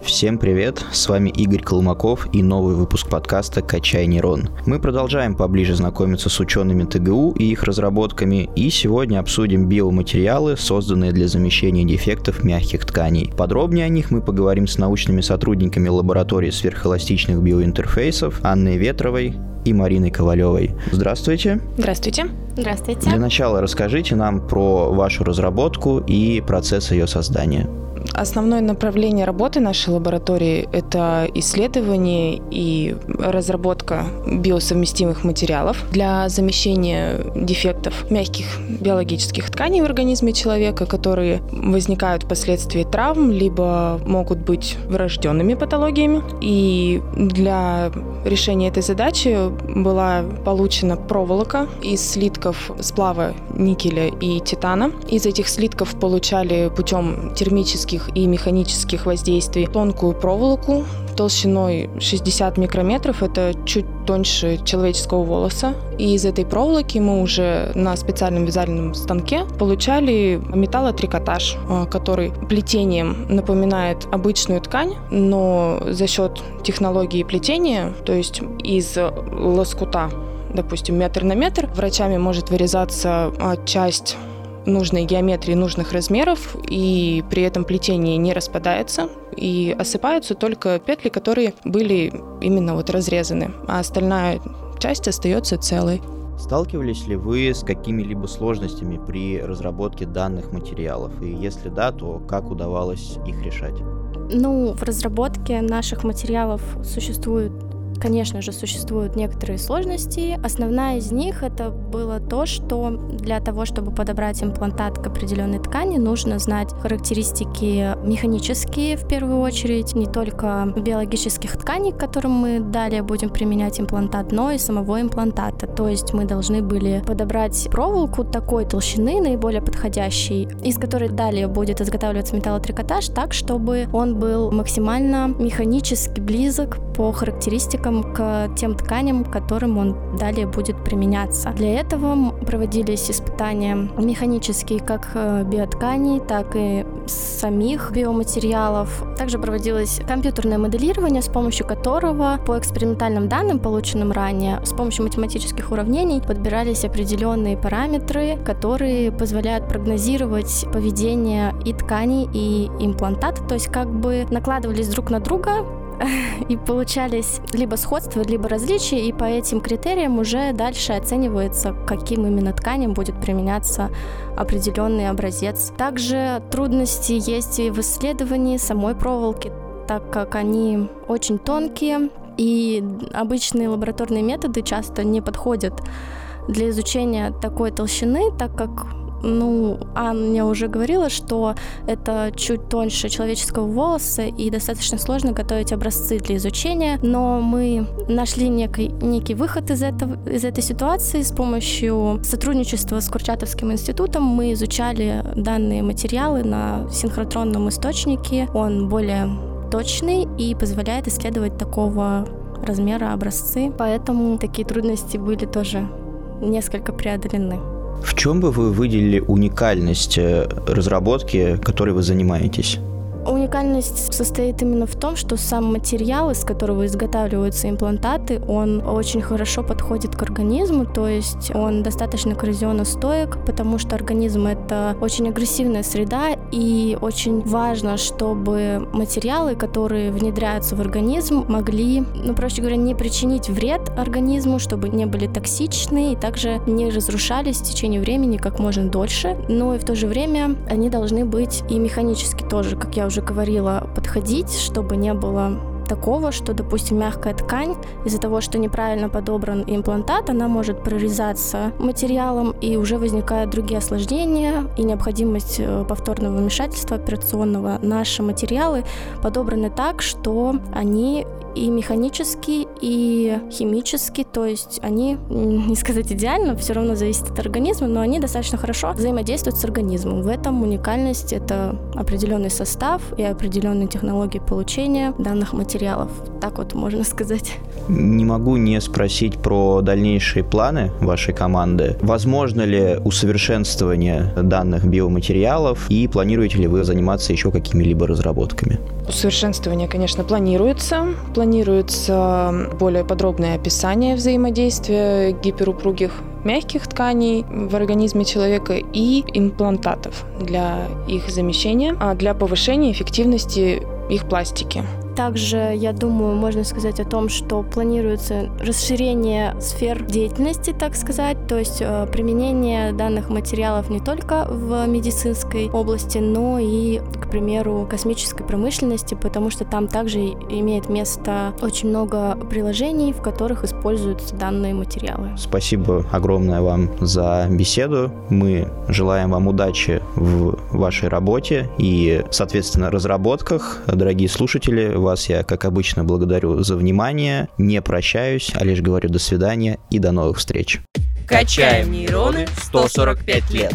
Всем привет, с вами Игорь Колмаков и новый выпуск подкаста «Качай нейрон». Мы продолжаем поближе знакомиться с учеными ТГУ и их разработками, и сегодня обсудим биоматериалы, созданные для замещения дефектов мягких тканей. Подробнее о них мы поговорим с научными сотрудниками лаборатории сверхэластичных биоинтерфейсов Анной Ветровой и Мариной Ковалевой. Здравствуйте. Здравствуйте. Здравствуйте. Для начала расскажите нам про вашу разработку и процесс ее создания. Основное направление работы нашей лаборатории – это исследование и разработка биосовместимых материалов для замещения дефектов мягких биологических тканей в организме человека, которые возникают впоследствии травм, либо могут быть врожденными патологиями. И для решения этой задачи была получена проволока из слитков сплава никеля и титана. Из этих слитков получали путем термических и механических воздействий тонкую проволоку толщиной 60 микрометров, это чуть тоньше человеческого волоса. И из этой проволоки мы уже на специальном вязальном станке получали металлотрикотаж, а, который плетением напоминает обычную ткань, но за счет технологии плетения, то есть из лоскута допустим, метр на метр, врачами может вырезаться а, часть нужной геометрии, нужных размеров, и при этом плетение не распадается, и осыпаются только петли, которые были именно вот разрезаны, а остальная часть остается целой. Сталкивались ли вы с какими-либо сложностями при разработке данных материалов? И если да, то как удавалось их решать? Ну, в разработке наших материалов существует Конечно же, существуют некоторые сложности. Основная из них это было то, что для того, чтобы подобрать имплантат к определенной ткани, нужно знать характеристики механические в первую очередь, не только биологических тканей, к которым мы далее будем применять имплантат, но и самого имплантата. То есть мы должны были подобрать проволоку такой толщины, наиболее подходящей, из которой далее будет изготавливаться металлотрикотаж так, чтобы он был максимально механически близок по характеристикам к тем тканям, которым он далее будет применяться. Для этого проводились испытания механические как э, биотканей, так и самих биоматериалов. Также проводилось компьютерное моделирование, с помощью которого по экспериментальным данным, полученным ранее, с помощью математических уравнений подбирались определенные параметры, которые позволяют прогнозировать поведение и тканей, и имплантата, то есть как бы накладывались друг на друга и получались либо сходства, либо различия, и по этим критериям уже дальше оценивается, каким именно тканям будет применяться определенный образец. Также трудности есть и в исследовании самой проволоки, так как они очень тонкие, и обычные лабораторные методы часто не подходят для изучения такой толщины, так как ну, Аня уже говорила, что это чуть тоньше человеческого волоса и достаточно сложно готовить образцы для изучения, но мы нашли некий, некий выход из, этого, из этой ситуации с помощью сотрудничества с Курчатовским институтом. Мы изучали данные материалы на синхротронном источнике. Он более точный и позволяет исследовать такого размера образцы, поэтому такие трудности были тоже несколько преодолены. В чем бы вы выделили уникальность э, разработки, которой вы занимаетесь? Уникальность состоит именно в том, что сам материал, из которого изготавливаются имплантаты, он очень хорошо подходит к организму, то есть он достаточно коррозионостоек, потому что организм — это очень агрессивная среда, и очень важно, чтобы материалы, которые внедряются в организм, могли, ну, проще говоря, не причинить вред организму, чтобы не были токсичны и также не разрушались в течение времени как можно дольше, но и в то же время они должны быть и механически тоже, как я уже уже говорила, подходить, чтобы не было такого, что, допустим, мягкая ткань из-за того, что неправильно подобран имплантат, она может прорезаться материалом, и уже возникают другие осложнения и необходимость э, повторного вмешательства операционного. Наши материалы подобраны так, что они и механически, и химически, то есть они, не сказать идеально, все равно зависит от организма, но они достаточно хорошо взаимодействуют с организмом. В этом уникальность — это определенный состав и определенные технологии получения данных материалов. Так вот можно сказать. Не могу не спросить про дальнейшие планы вашей команды. Возможно ли усовершенствование данных биоматериалов и планируете ли вы заниматься еще какими-либо разработками? Усовершенствование, конечно, планируется. Планируется более подробное описание взаимодействия гиперупругих мягких тканей в организме человека и имплантатов для их замещения, а для повышения эффективности их пластики. Также, я думаю, можно сказать о том, что планируется расширение сфер деятельности, так сказать, то есть э, применение данных материалов не только в медицинской области, но и, к примеру, космической промышленности, потому что там также имеет место очень много приложений, в которых используются данные материалы. Спасибо огромное вам за беседу. Мы желаем вам удачи в вашей работе и, соответственно, разработках. Дорогие слушатели, вас я, как обычно, благодарю за внимание. Не прощаюсь, а лишь говорю до свидания и до новых встреч. Качаем нейроны 145 лет.